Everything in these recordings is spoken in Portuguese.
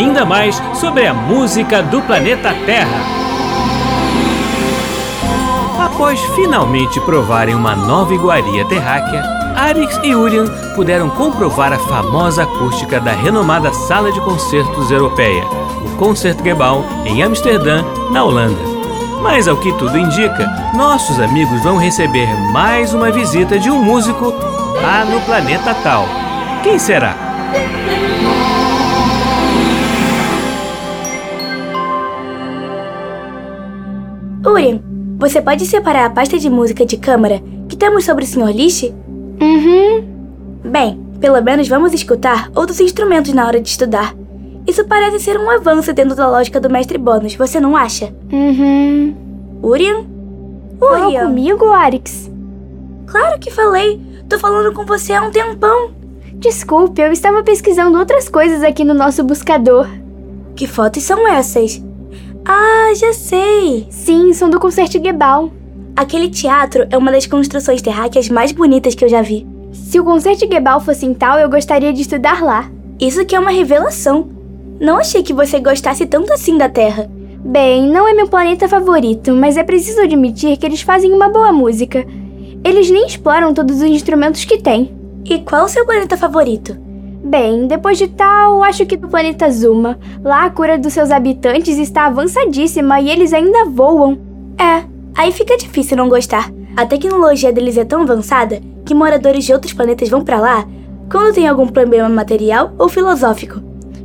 ainda mais sobre a música do planeta Terra. Após finalmente provarem uma nova iguaria terráquea, Arix e Urian puderam comprovar a famosa acústica da renomada sala de concertos europeia, o Concertgebouw, em Amsterdã, na Holanda. Mas ao que tudo indica, nossos amigos vão receber mais uma visita de um músico lá no planeta Tal. Quem será? Urian, você pode separar a pasta de música de câmara que temos sobre o Sr. Lish? Uhum. Bem, pelo menos vamos escutar outros instrumentos na hora de estudar. Isso parece ser um avanço dentro da lógica do mestre Bônus, você não acha? Uhum. Urian? Falou Urian? comigo, Arix? Claro que falei. Tô falando com você há um tempão. Desculpe, eu estava pesquisando outras coisas aqui no nosso buscador. Que fotos são essas? Ah, já sei. Sim, são do Concertgebouw. Aquele teatro é uma das construções terráqueas mais bonitas que eu já vi. Se o Concertgebouw fosse em tal, eu gostaria de estudar lá. Isso que é uma revelação. Não achei que você gostasse tanto assim da Terra. Bem, não é meu planeta favorito, mas é preciso admitir que eles fazem uma boa música. Eles nem exploram todos os instrumentos que têm. E qual o seu planeta favorito? Bem, depois de tal, acho que do planeta Zuma. Lá a cura dos seus habitantes está avançadíssima e eles ainda voam. É, aí fica difícil não gostar. A tecnologia deles é tão avançada que moradores de outros planetas vão pra lá quando tem algum problema material ou filosófico.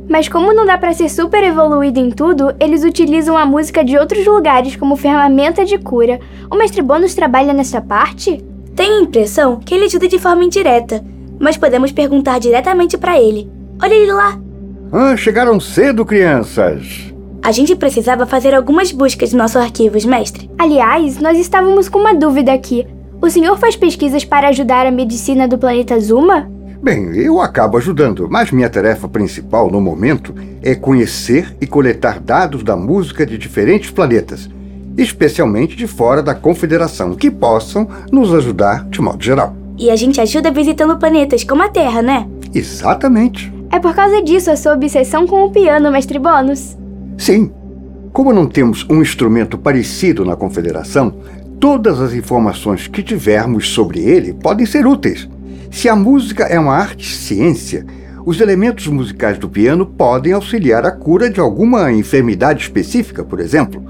Mas como não dá pra ser super evoluído em tudo, eles utilizam a música de outros lugares como ferramenta de cura. O mestre Bônus trabalha nessa parte? Tenho a impressão que ele ajuda de forma indireta, mas podemos perguntar diretamente pra ele. Olha ele lá. Ah, chegaram cedo, crianças. A gente precisava fazer algumas buscas nos nossos arquivos, mestre. Aliás, nós estávamos com uma dúvida aqui. O senhor faz pesquisas para ajudar a medicina do planeta Zuma? Bem, eu acabo ajudando, mas minha tarefa principal no momento é conhecer e coletar dados da música de diferentes planetas, especialmente de fora da Confederação, que possam nos ajudar de modo geral. E a gente ajuda visitando planetas como a Terra, né? Exatamente. É por causa disso a sua obsessão com o piano, mestre Bônus. Sim. Como não temos um instrumento parecido na Confederação, todas as informações que tivermos sobre ele podem ser úteis. Se a música é uma arte-ciência, os elementos musicais do piano podem auxiliar a cura de alguma enfermidade específica, por exemplo.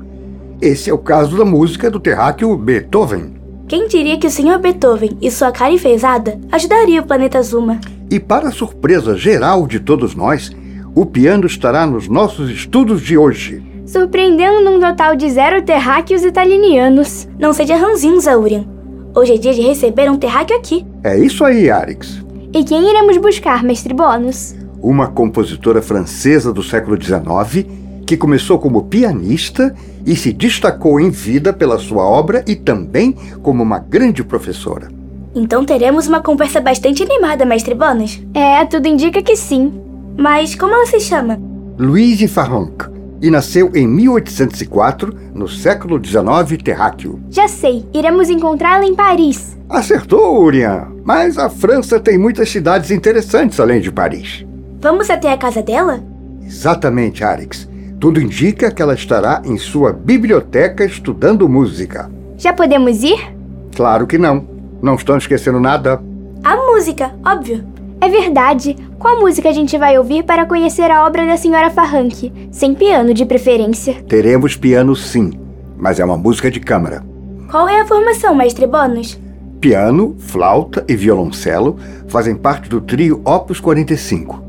Esse é o caso da música do terráqueo Beethoven. Quem diria que o Sr. Beethoven e sua cara enfesada ajudaria o planeta Zuma? E para surpresa geral de todos nós, o piano estará nos nossos estudos de hoje. Surpreendendo num total de zero terráqueos italianos. Não seja ranzinza, Urian. Hoje é dia de receber um terráqueo aqui. É isso aí, Arix. E quem iremos buscar, mestre Bônus? Uma compositora francesa do século XIX que começou como pianista e se destacou em vida pela sua obra e também como uma grande professora. Então teremos uma conversa bastante animada, mestre Bônus. É, tudo indica que sim. Mas como ela se chama? Louise Farranc, e nasceu em 1804, no século XIX terráqueo. Já sei, iremos encontrá-la em Paris. Acertou, Urian, mas a França tem muitas cidades interessantes além de Paris. Vamos até a casa dela? Exatamente, Arix. Tudo indica que ela estará em sua biblioteca estudando música. Já podemos ir? Claro que não. Não estão esquecendo nada. A música, óbvio. É verdade. Qual música a gente vai ouvir para conhecer a obra da senhora Farranque? Sem piano, de preferência. Teremos piano sim, mas é uma música de câmara. Qual é a formação, mestre Bônus? Piano, flauta e violoncelo fazem parte do trio Opus 45.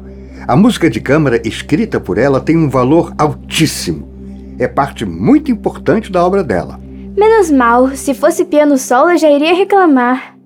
A música de câmara escrita por ela tem um valor altíssimo. É parte muito importante da obra dela. Menos mal, se fosse piano solo eu já iria reclamar.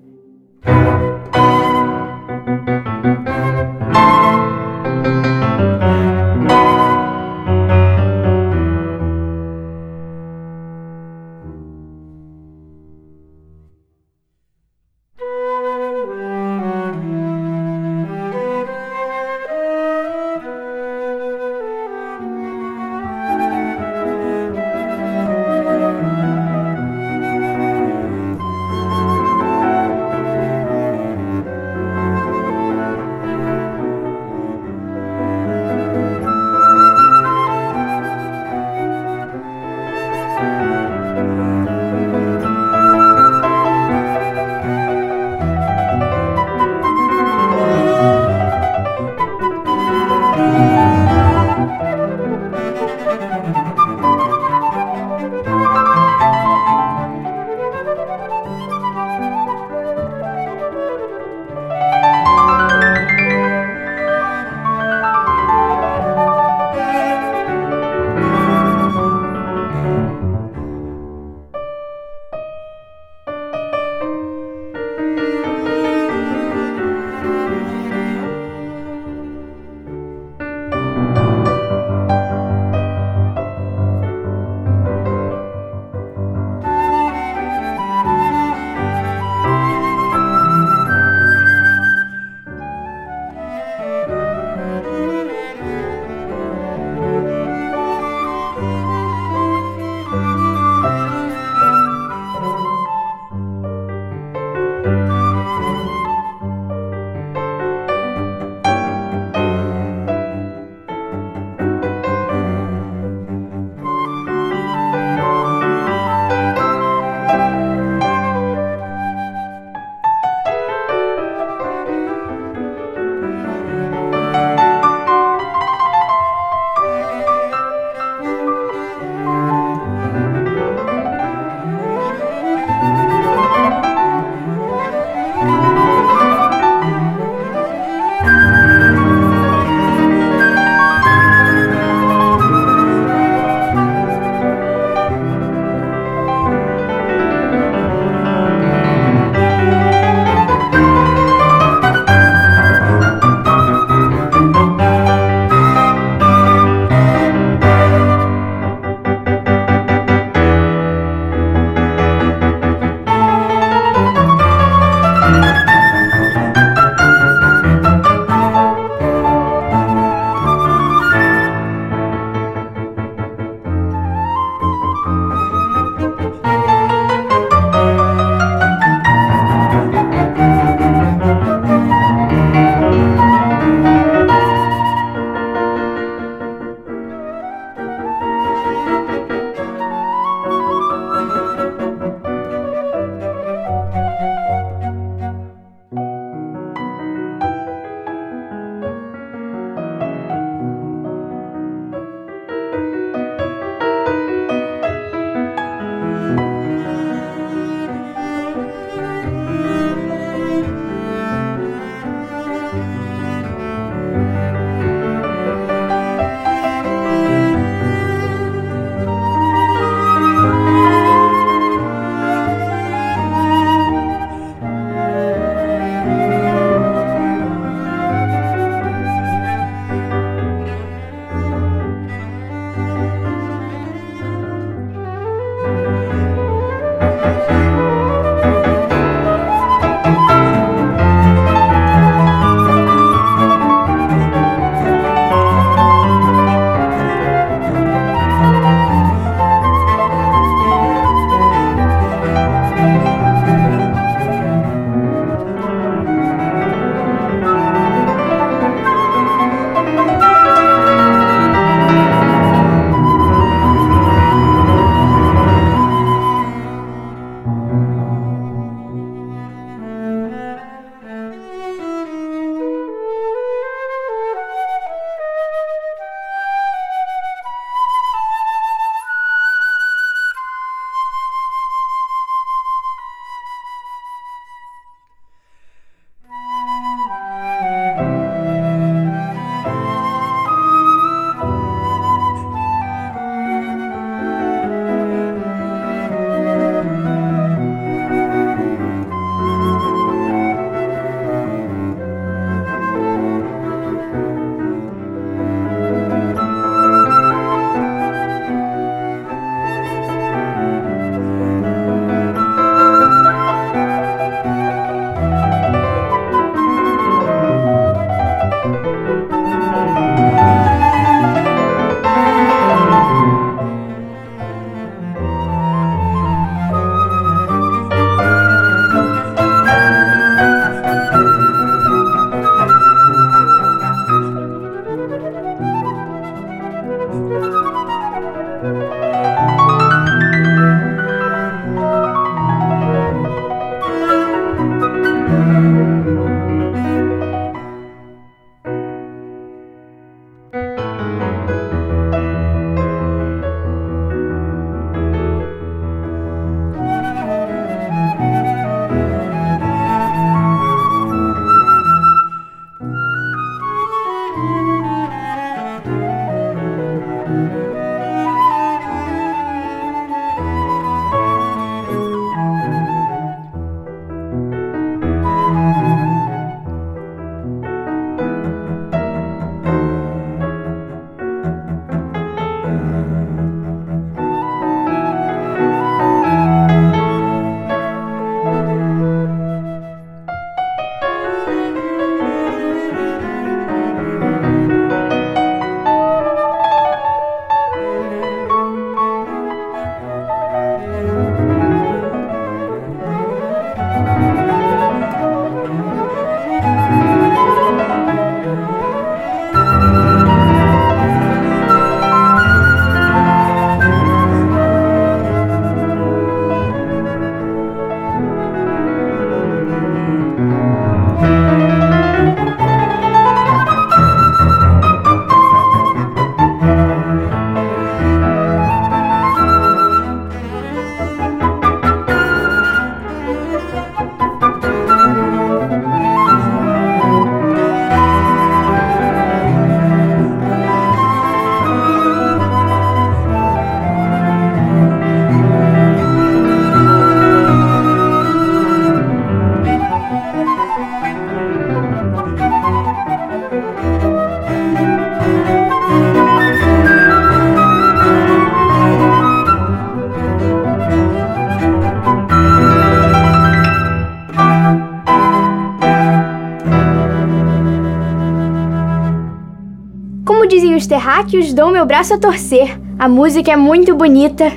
Terráqueos, dou meu braço a torcer. A música é muito bonita.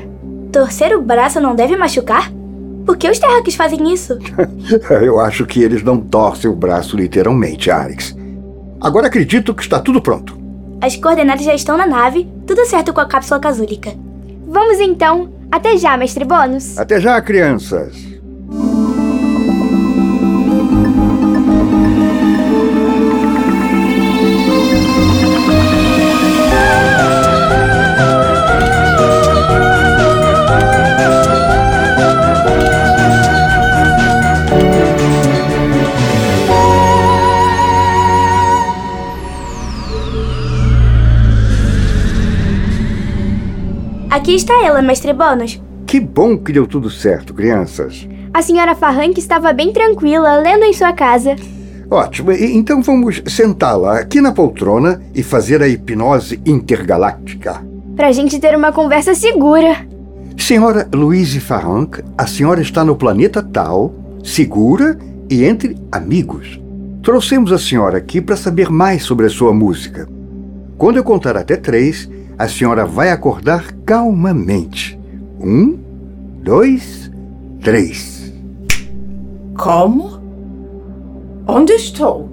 Torcer o braço não deve machucar? Por que os terráqueos fazem isso? Eu acho que eles não torcem o braço literalmente, Arix. Agora acredito que está tudo pronto. As coordenadas já estão na nave, tudo certo com a cápsula casúlica. Vamos então. Até já, mestre Bônus. Até já, crianças. Aqui está ela, mestre Bônus. Que bom que deu tudo certo, crianças. A senhora Farrank estava bem tranquila, lendo em sua casa. Ótimo, então vamos sentá-la aqui na poltrona e fazer a hipnose intergaláctica. Pra gente ter uma conversa segura. Senhora Louise Farranc, a senhora está no planeta tal, segura e entre amigos. Trouxemos a senhora aqui para saber mais sobre a sua música. Quando eu contar até três, a senhora vai acordar calmamente. Um, dois, três. Como? Onde estou?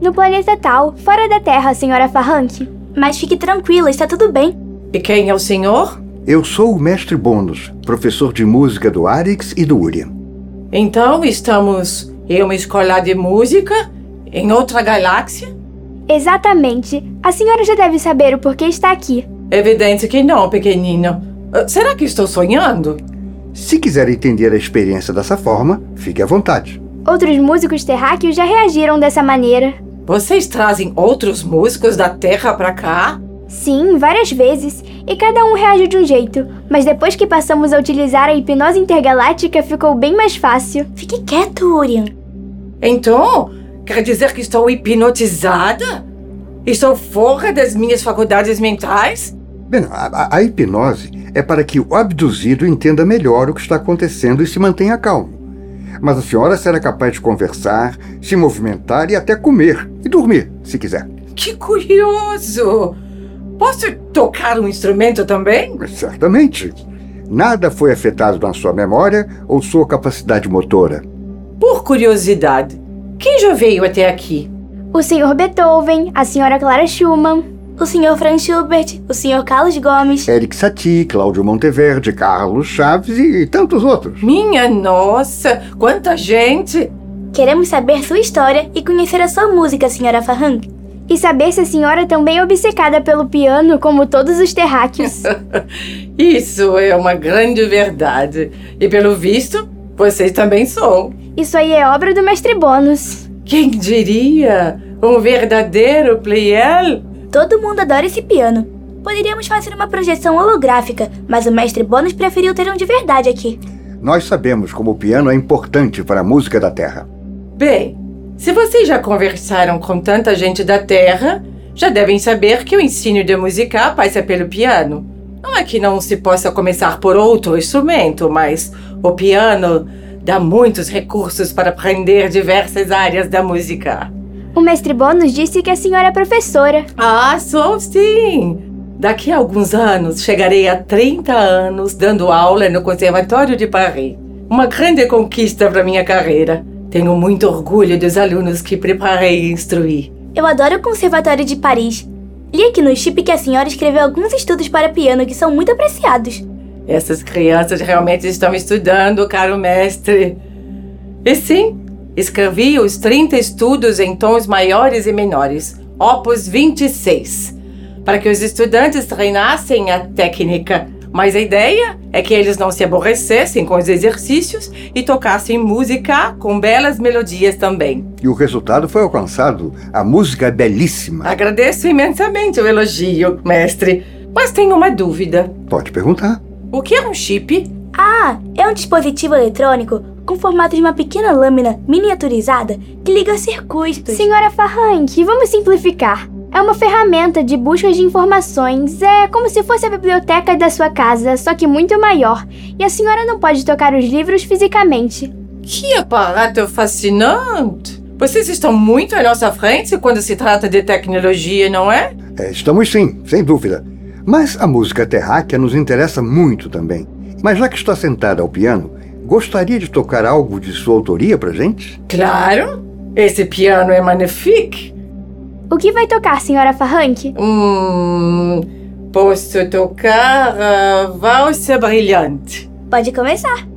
No planeta tal, fora da Terra, senhora Farrank. Mas fique tranquila, está tudo bem. E quem é o senhor? Eu sou o mestre Bônus, professor de música do Arix e do Urian. Então estamos em uma escola de música em outra galáxia? Exatamente. A senhora já deve saber o porquê está aqui. Evidente que não, pequenino. Ah, Será que estou sonhando? Se quiser entender a experiência dessa forma, fique à vontade. Outros músicos terráqueos já reagiram dessa maneira. Vocês trazem outros músicos da Terra pra cá? Sim, várias vezes, e cada um reage de um jeito, mas depois que passamos a utilizar a hipnose intergaláctica ficou bem mais fácil. Fique quieto, Urian. Então, quer dizer que estou hipnotizada? Estou fora das minhas faculdades mentais? Bem, a, a- hipnose é para que o abduzido entenda melhor o que está acontecendo e se mantenha calmo. Mas a senhora será capaz de conversar, se movimentar e até comer e dormir, se quiser. Que curioso! Posso tocar um instrumento também? Certamente. Nada foi afetado na sua memória ou sua capacidade motora. Por curiosidade, quem já veio até aqui? O senhor Beethoven, a senhora Clara Schumann. O senhor Franz Schubert, o senhor Carlos Gomes. Eric Satie, Cláudio Monteverde, Carlos Chaves e tantos outros. Minha nossa, quanta gente! Queremos saber sua história e conhecer a sua música, senhora Farrank. E saber se a senhora também é obcecada pelo piano, como todos os terráqueos. Isso é uma grande verdade. E pelo visto, vocês também são. Isso aí é obra do mestre Bônus. Quem diria? Um verdadeiro Pleyel? Todo mundo adora esse piano. Poderíamos fazer uma projeção holográfica, mas o mestre Bônus preferiu ter um de verdade aqui. Nós sabemos como o piano é importante para a música da Terra. Bem, se vocês já conversaram com tanta gente da Terra, já devem saber que o ensino de música passa pelo piano. Não é que não se possa começar por outro instrumento, mas o piano dá muitos recursos para aprender diversas áreas da música. O mestre Bônus disse que a senhora é professora. Ah, sou sim! Daqui a alguns anos chegarei a 30 anos dando aula no Conservatório de Paris. Uma grande conquista para minha carreira. Tenho muito orgulho dos alunos que preparei e instruí. Eu adoro o Conservatório de Paris. Li aqui no chip que a senhora escreveu alguns estudos para piano que são muito apreciados. Essas crianças realmente estão estudando, caro mestre. E sim, escrevi os 30 estudos em tons maiores e menores, opus 26, para que os estudantes treinassem a técnica. Mas a ideia é que eles não se aborrecessem com os exercícios e tocassem música com belas melodias também. E o resultado foi alcançado. A música é belíssima. Agradeço imensamente o elogio, mestre. Mas tenho uma dúvida. Pode perguntar. O que é um chip? Ah, é um dispositivo eletrônico com formato de uma pequena lâmina miniaturizada que liga circuitos. Senhora Farrank, vamos simplificar. É uma ferramenta de busca de informações. É como se fosse a biblioteca da sua casa, só que muito maior. E a senhora não pode tocar os livros fisicamente. Que aparato fascinante! Vocês estão muito à nossa frente quando se trata de tecnologia, não é? É, estamos sim, sem dúvida. Mas a música terráquea nos interessa muito também. Mas já que está sentada ao piano, gostaria de tocar algo de sua autoria pra gente? Claro! Esse piano é magnifique! O que vai tocar, senhora Farranque? Hum, posso tocar uh, Valsa Brilhante. Pode começar.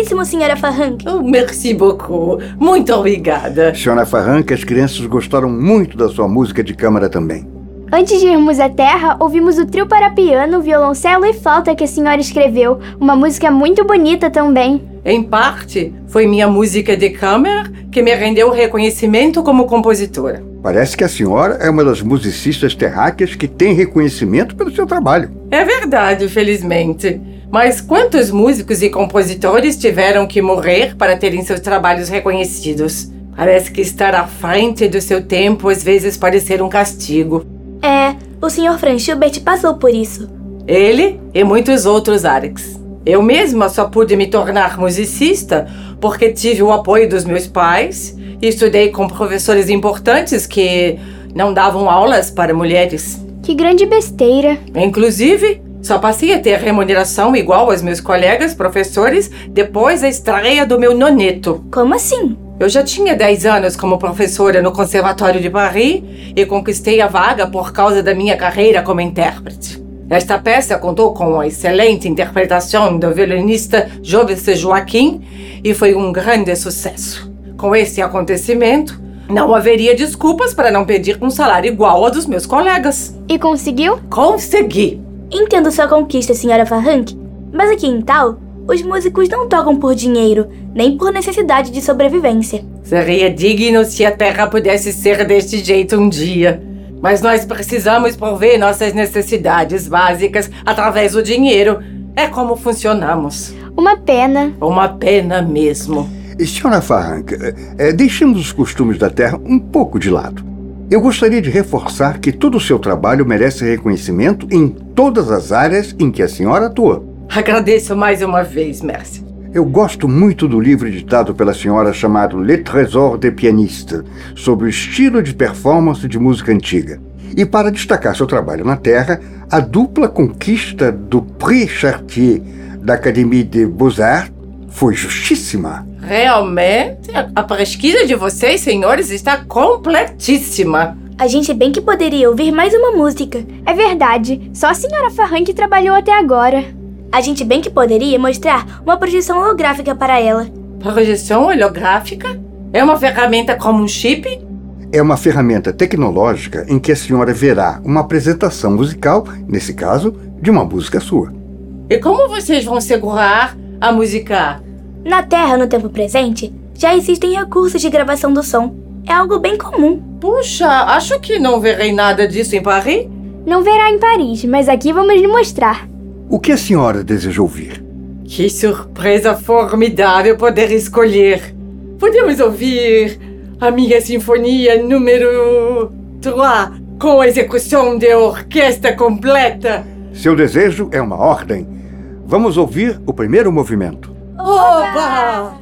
Belíssimo, senhora Farrank. Oh, merci beaucoup. Muito obrigada. Senhora Farranca, as crianças gostaram muito da sua música de câmara também. Antes de irmos à Terra, ouvimos o trio para piano, violoncelo e flauta que a senhora escreveu. Uma música muito bonita também. Em parte, foi minha música de câmara que me rendeu reconhecimento como compositora. Parece que a senhora é uma das musicistas terráqueas que tem reconhecimento pelo seu trabalho. É verdade, felizmente. Mas quantos músicos e compositores tiveram que morrer para terem seus trabalhos reconhecidos? Parece que estar à frente do seu tempo às vezes pode ser um castigo. É, o senhor Franz Schubert passou por isso. Ele e muitos outros Alex. Eu mesma só pude me tornar musicista porque tive o apoio dos meus pais e estudei com professores importantes que não davam aulas para mulheres. Que grande besteira. Inclusive, só passei a ter remuneração igual aos meus colegas professores depois da estreia do meu noneto. Como assim? Eu já tinha 10 anos como professora no Conservatório de Paris e conquistei a vaga por causa da minha carreira como intérprete. Esta peça contou com a excelente interpretação do violinista Joves Joaquim e foi um grande sucesso. Com esse acontecimento, não haveria desculpas para não pedir um salário igual ao dos meus colegas. E conseguiu? Consegui! Entendo sua conquista, senhora Farrank, mas aqui em Tal, os músicos não tocam por dinheiro, nem por necessidade de sobrevivência. Seria digno se a Terra pudesse ser deste jeito um dia. Mas nós precisamos prover nossas necessidades básicas através do dinheiro. É como funcionamos. Uma pena. Uma pena mesmo. Senhora Farranca, eh, eh, deixemos os costumes da terra um pouco de lado. Eu gostaria de reforçar que todo o seu trabalho merece reconhecimento em todas as áreas em que a senhora atua. Agradeço mais uma vez, Mércia. Eu gosto muito do livro editado pela senhora chamado Le Trésor des Pianistes, sobre o estilo de performance de música antiga. E para destacar seu trabalho na Terra, a dupla conquista do Prix Chartier da Académie des Beaux-Arts foi justíssima. Realmente, a pesquisa de vocês, senhores, está completíssima. A gente bem que poderia ouvir mais uma música. É verdade. Só a senhora Farrank trabalhou até agora. A gente bem que poderia mostrar uma projeção holográfica para ela. Projeção holográfica? É uma ferramenta como um chip? É uma ferramenta tecnológica em que a senhora verá uma apresentação musical, nesse caso, de uma música sua. E como vocês vão segurar a música? Na Terra, no tempo presente, já existem recursos de gravação do som. É algo bem comum. Puxa, acho que não verei nada disso em Paris. Não verá em Paris, mas aqui vamos lhe mostrar. O que a senhora deseja ouvir? Que surpresa formidável poder escolher. Podemos ouvir a minha sinfonia número 3 com a execução de orquestra completa. Seu desejo é uma ordem. Vamos ouvir o primeiro movimento. 哦爸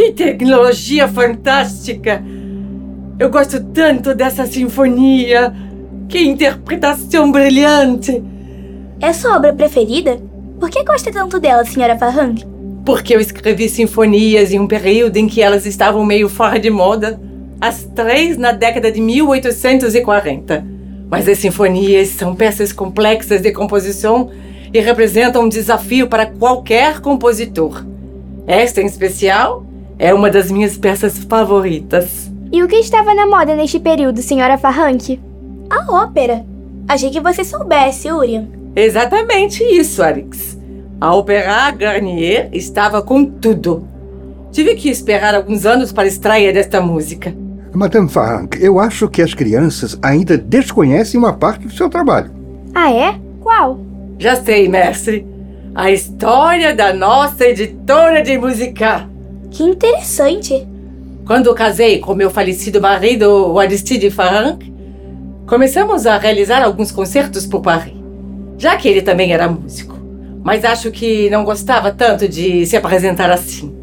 Oba! tecnologia fantástica. Eu gosto tanto dessa sinfonia. Que interpretação brilhante! É sua obra preferida? Por que gosta tanto dela, senhora Farhang? Porque eu escrevi sinfonias em um período em que elas estavam meio fora de moda. As três na década de 1840. Mas as sinfonias são peças complexas de composição e representam um desafio para qualquer compositor. Esta, em especial, é uma das minhas peças favoritas. E o que estava na moda neste período, senhora Farrank? A ópera. Achei que você soubesse, Urian. Exatamente isso, Arix. A Opéra Garnier estava com tudo. Tive que esperar alguns anos para a estreia desta música. Madame Farranc, eu acho que as crianças ainda desconhecem uma parte do seu trabalho. Ah, é? Qual? Já sei, mestre. A história da nossa editora de música. Que interessante. Quando casei com meu falecido marido, o Aristide Farranc, começamos a realizar alguns concertos por Paris. Já que ele também era músico. Mas acho que não gostava tanto de se apresentar assim.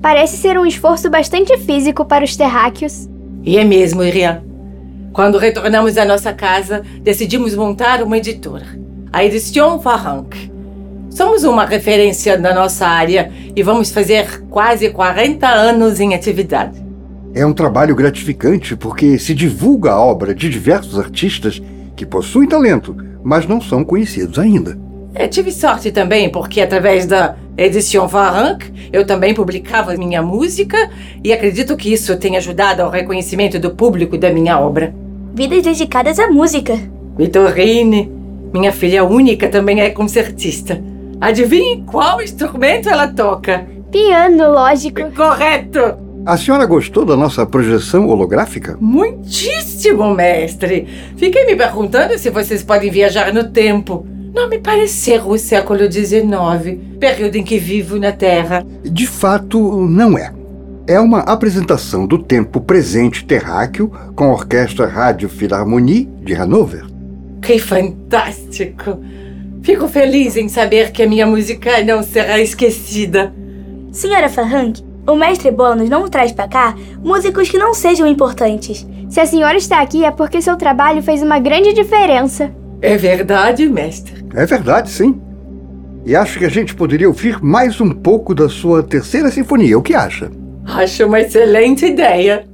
Parece ser um esforço bastante físico para os terráqueos. E é mesmo, Irian. Quando retornamos à nossa casa, decidimos montar uma editora, a Edition Farranc. Somos uma referência na nossa área e vamos fazer quase 40 anos em atividade. É um trabalho gratificante porque se divulga a obra de diversos artistas que possuem talento, mas não são conhecidos ainda. É, tive sorte também, porque através da Edition Farranc eu também publicava minha música e acredito que isso tenha ajudado ao reconhecimento do público da minha obra. Vidas dedicadas à música. Vitorine, minha filha única, também é concertista. Adivinhe qual instrumento ela toca? Piano, lógico. Correto! A senhora gostou da nossa projeção holográfica? Muitíssimo, mestre! Fiquei me perguntando se vocês podem viajar no tempo. Não me pareceu o século XIX, período em que vivo na Terra. De fato, não é. É uma apresentação do tempo presente terráqueo com a Orquestra Rádio Philharmonie de Hanover. Que fantástico! Fico feliz em saber que a minha música não será esquecida. Senhora Farrank, o mestre Bônus não traz para cá músicos que não sejam importantes. Se a senhora está aqui é porque seu trabalho fez uma grande diferença. É verdade, mestre. É verdade, sim. E acho que a gente poderia ouvir mais um pouco da sua terceira sinfonia. O que acha? Acho uma excelente ideia.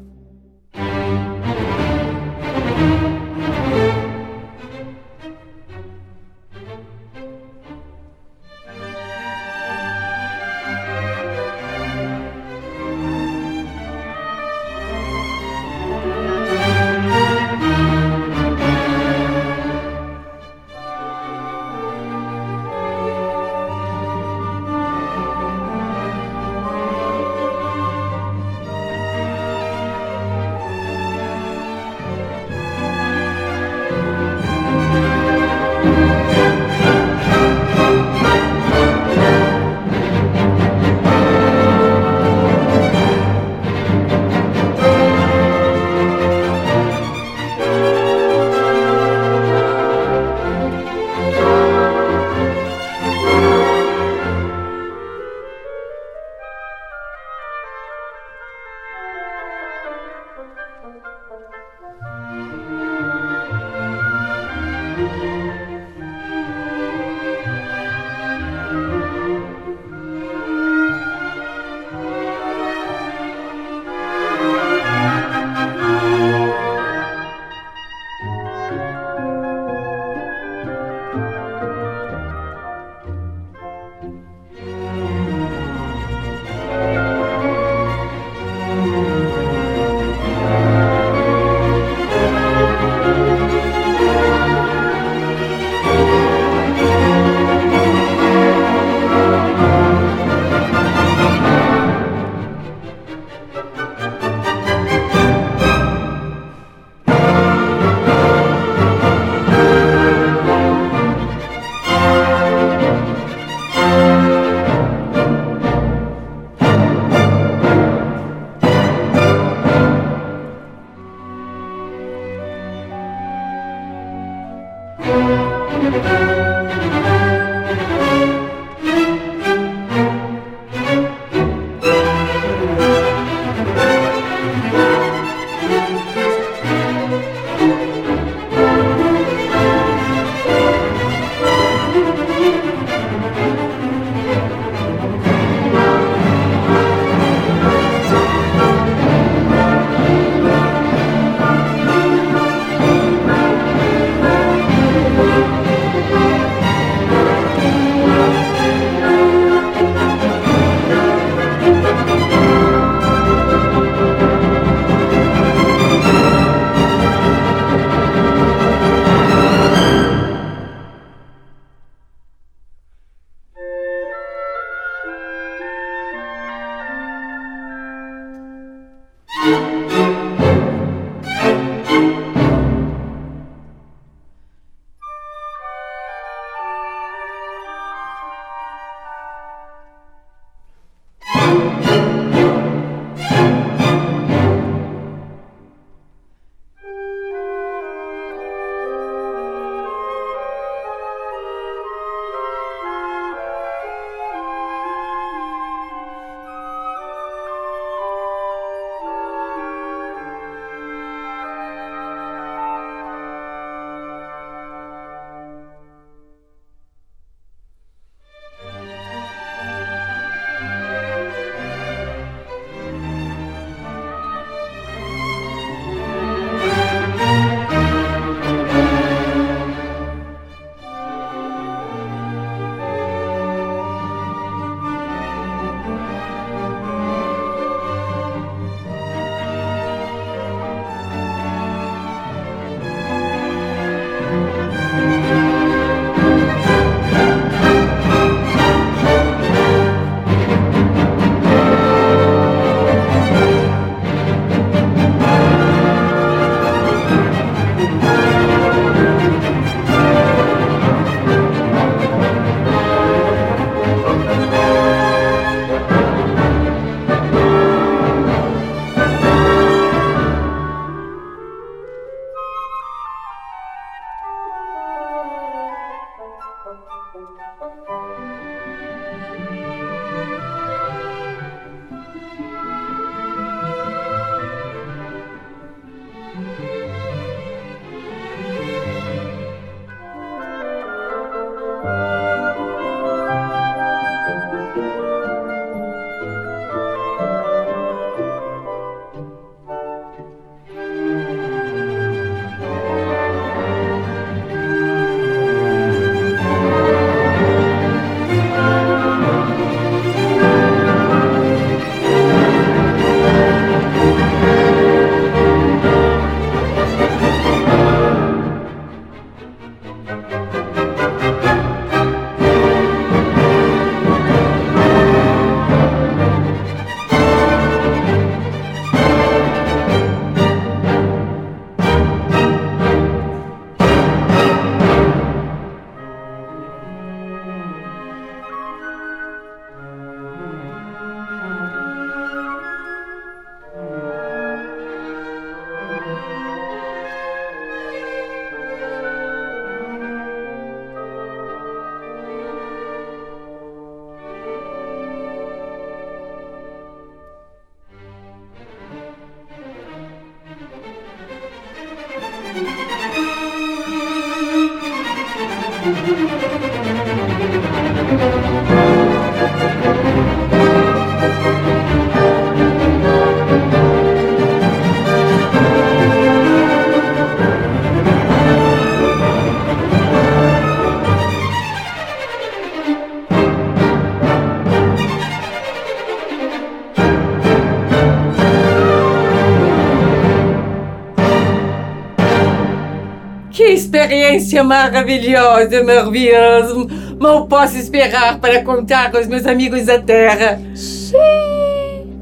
Experiência maravilhosa, maravilhosa. Mal posso esperar para contar aos meus amigos da Terra.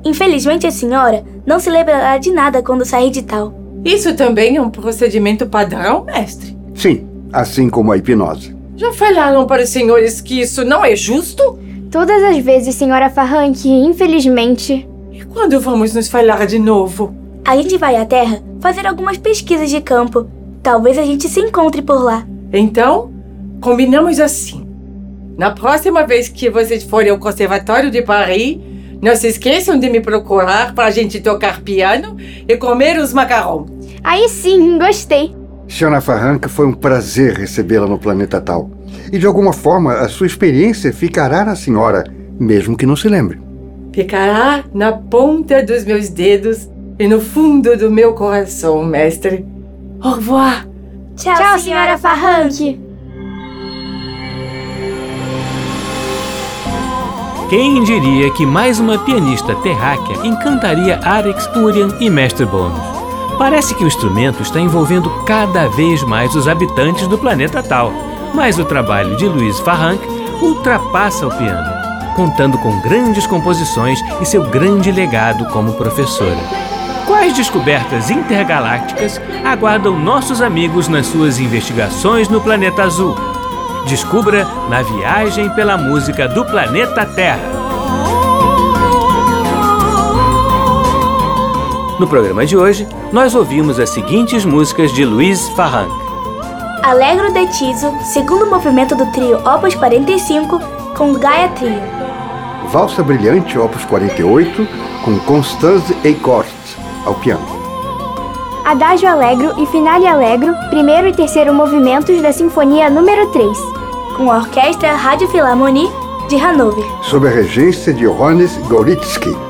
Infelizmente a senhora não se lembrará de nada quando sair de tal. Isso também é um procedimento padrão, mestre? Sim, assim como a hipnose. Já falaram para os senhores que isso não é justo? Todas as vezes, senhora Farranque, infelizmente. E quando vamos nos falar de novo? A gente vai à Terra fazer algumas pesquisas de campo. Talvez a gente se encontre por lá. Então, combinamos assim. Na próxima vez que vocês forem ao Conservatório de Paris, não se esqueçam de me procurar para a gente tocar piano e comer os macarrons. Aí sim, gostei. Shana Farranca, foi um prazer recebê-la no planeta Tal. E de alguma forma, a sua experiência ficará na senhora, mesmo que não se lembre. Ficará na ponta dos meus dedos e no fundo do meu coração, mestre. Au revoir. Tchau, Tchau, senhora Farranque. Quem diria que mais uma pianista terráquea encantaria Arix, Urian e Mestre Bônus? Parece que o instrumento está envolvendo cada vez mais os habitantes do planeta Tal, mas o trabalho de Louise Farranc ultrapassa o piano, contando com grandes composições e seu grande legado como professora. Quais descobertas intergalácticas aguardam nossos amigos nas suas investigações no planeta azul? Descubra na viagem pela música do planeta Terra. No programa de hoje, nós ouvimos as seguintes músicas de Luiz Farranc. Alegro de Tiso, segundo movimento do trio Opus 45, com Gaia Trio. Valsa Brilhante, opus 48, com Constance Eichhorst, ao piano. Adágio Alegro e Finale Alegro, primeiro e terceiro movimentos da Sinfonia número 3. Com a Orquestra Rádio Philharmonie de Hanover. Sob a regência de Johannes Goritsky.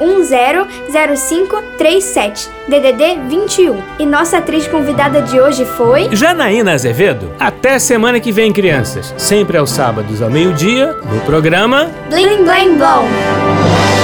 997100537, DDD 21. E nossa atriz convidada de hoje foi Janaína Azevedo. Até semana que vem, crianças. Sempre aos sábados ao meio-dia, no programa Blim Blim Blom.